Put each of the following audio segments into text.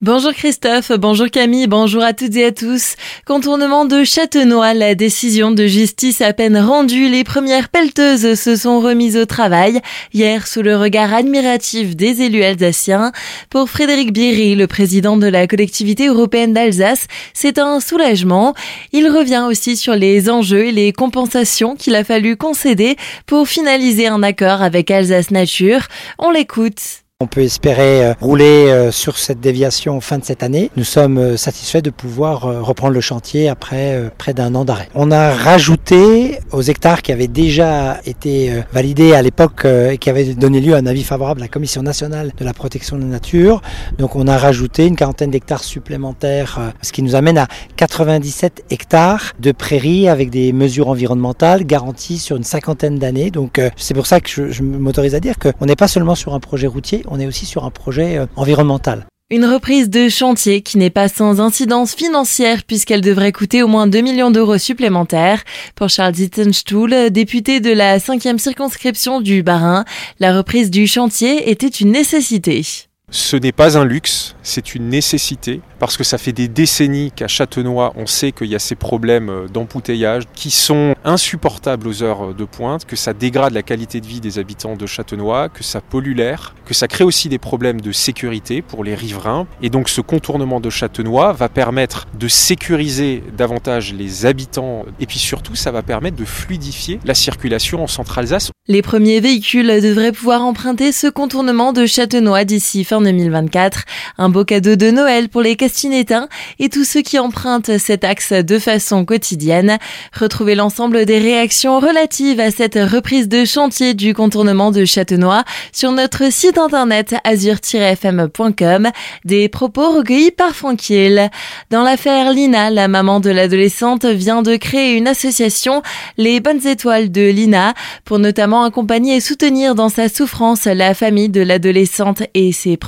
Bonjour Christophe, bonjour Camille, bonjour à toutes et à tous. Contournement de Châtenois, la décision de justice à peine rendue, les premières pelleteuses se sont remises au travail hier sous le regard admiratif des élus alsaciens. Pour Frédéric Bierry, le président de la collectivité européenne d'Alsace, c'est un soulagement. Il revient aussi sur les enjeux et les compensations qu'il a fallu concéder pour finaliser un accord avec Alsace Nature. On l'écoute. On peut espérer euh, rouler euh, sur cette déviation fin de cette année. Nous sommes euh, satisfaits de pouvoir reprendre le chantier après près d'un an d'arrêt. On a rajouté aux hectares qui avaient déjà été validés à l'époque et qui avaient donné lieu à un avis favorable à la Commission nationale de la protection de la nature. Donc on a rajouté une quarantaine d'hectares supplémentaires, ce qui nous amène à 97 hectares de prairies avec des mesures environnementales garanties sur une cinquantaine d'années. Donc c'est pour ça que je, je m'autorise à dire qu'on n'est pas seulement sur un projet routier, on est aussi sur un projet euh, environnemental. Une reprise de chantier qui n'est pas sans incidence financière puisqu'elle devrait coûter au moins 2 millions d'euros supplémentaires. Pour Charles Zittenstuhl, député de la 5e circonscription du Bas-Rhin, la reprise du chantier était une nécessité. Ce n'est pas un luxe, c'est une nécessité, parce que ça fait des décennies qu'à Châtenois, on sait qu'il y a ces problèmes euh, d'embouteillage qui sont insupportables aux heures de pointe, que ça dégrade la qualité de vie des habitants de Châtenois, que ça pollue l'air, que ça crée aussi des problèmes de sécurité pour les riverains. Et donc ce contournement de Châtenois va permettre de sécuriser davantage les habitants, et puis surtout ça va permettre de fluidifier la circulation en Centre-Alsace. Les premiers véhicules devraient pouvoir emprunter ce contournement de Châtenois d'ici fin 2024. Un beau cadeau de Noël pour les Castinétains et tous ceux qui empruntent cet axe de façon quotidienne. Retrouvez l'ensemble des réactions relatives à cette reprise de chantier du contournement de Châtenois sur notre site internet azur-fm.com. Des propos recueillis par Franquiel. Dans l'affaire Lina, la maman de l'adolescente vient de créer une association, les Bonnes Étoiles de Lina, pour notamment accompagner et soutenir dans sa souffrance la famille de l'adolescente et ses proches.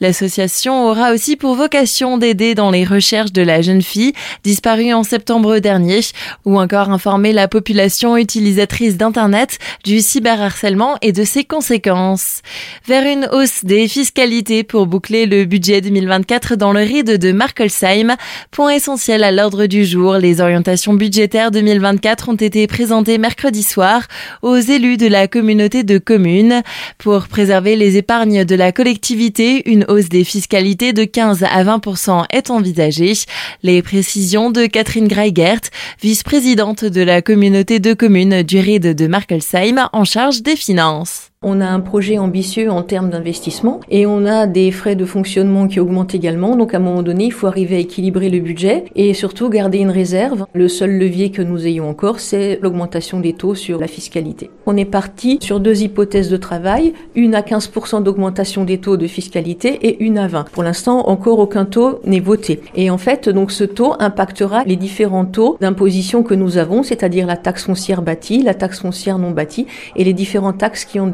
L'association aura aussi pour vocation d'aider dans les recherches de la jeune fille disparue en septembre dernier ou encore informer la population utilisatrice d'Internet du cyberharcèlement et de ses conséquences. Vers une hausse des fiscalités pour boucler le budget 2024 dans le ride de Markelsheim. Point essentiel à l'ordre du jour, les orientations budgétaires 2024 ont été présentées mercredi soir aux élus de la communauté de communes pour préserver les épargnes de la collectivité une hausse des fiscalités de 15 à 20% est envisagée. Les précisions de Catherine Greigert, vice-présidente de la communauté de communes du RID de Markelsheim en charge des finances. On a un projet ambitieux en termes d'investissement et on a des frais de fonctionnement qui augmentent également. Donc à un moment donné, il faut arriver à équilibrer le budget et surtout garder une réserve. Le seul levier que nous ayons encore, c'est l'augmentation des taux sur la fiscalité. On est parti sur deux hypothèses de travail, une à 15% d'augmentation des taux de fiscalité et une à 20. Pour l'instant, encore aucun taux n'est voté. Et en fait, donc ce taux impactera les différents taux d'imposition que nous avons, c'est-à-dire la taxe foncière bâtie, la taxe foncière non bâtie et les différentes taxes qui ont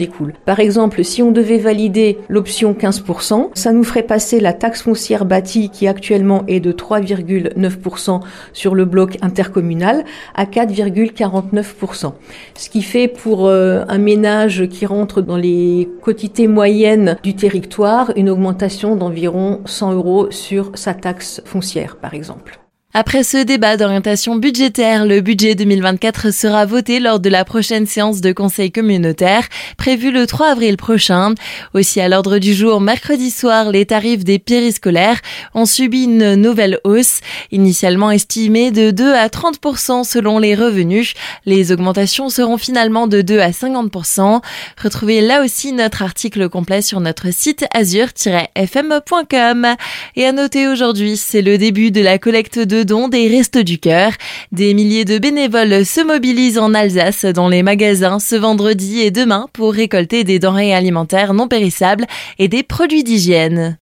Par exemple, si on devait valider l'option 15%, ça nous ferait passer la taxe foncière bâtie qui actuellement est de 3,9% sur le bloc intercommunal à 4,49%. Ce qui fait pour euh, un ménage qui rentre dans les quotités moyennes du territoire une augmentation d'environ 100 euros sur sa taxe foncière, par exemple. Après ce débat d'orientation budgétaire, le budget 2024 sera voté lors de la prochaine séance de conseil communautaire prévue le 3 avril prochain. Aussi à l'ordre du jour, mercredi soir, les tarifs des périscolaires ont subi une nouvelle hausse, initialement estimée de 2 à 30% selon les revenus. Les augmentations seront finalement de 2 à 50%. Retrouvez là aussi notre article complet sur notre site azur-fm.com. Et à noter aujourd'hui, c'est le début de la collecte de des du Cœur. Des milliers de bénévoles se mobilisent en Alsace dans les magasins ce vendredi et demain pour récolter des denrées alimentaires non périssables et des produits d'hygiène.